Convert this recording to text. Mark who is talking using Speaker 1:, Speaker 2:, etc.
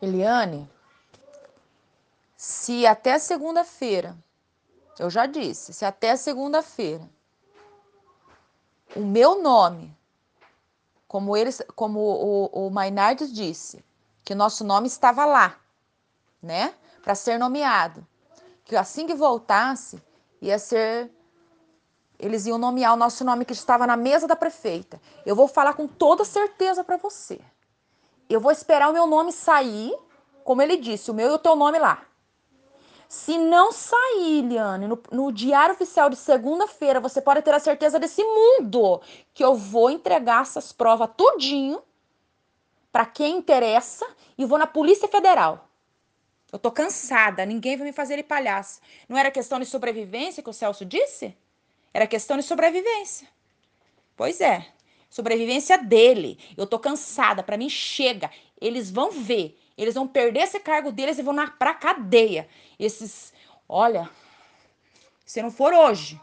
Speaker 1: Eliane, se até segunda-feira, eu já disse, se até segunda-feira o meu nome, como eles, como o, o Mainardes disse, que nosso nome estava lá, né, para ser nomeado, que assim que voltasse ia ser eles iam nomear o nosso nome que estava na mesa da prefeita. Eu vou falar com toda certeza para você. Eu vou esperar o meu nome sair, como ele disse, o meu e o teu nome lá. Se não sair, Liane, no, no diário oficial de segunda-feira, você pode ter a certeza desse mundo que eu vou entregar essas provas tudinho para quem interessa e vou na Polícia Federal. Eu tô cansada, ninguém vai me fazer ele palhaço. Não era questão de sobrevivência que o Celso disse? Era questão de sobrevivência. Pois é, sobrevivência dele. Eu tô cansada, para mim chega. Eles vão ver, eles vão perder esse cargo deles e vão na, pra cadeia. Esses, olha, se não for hoje,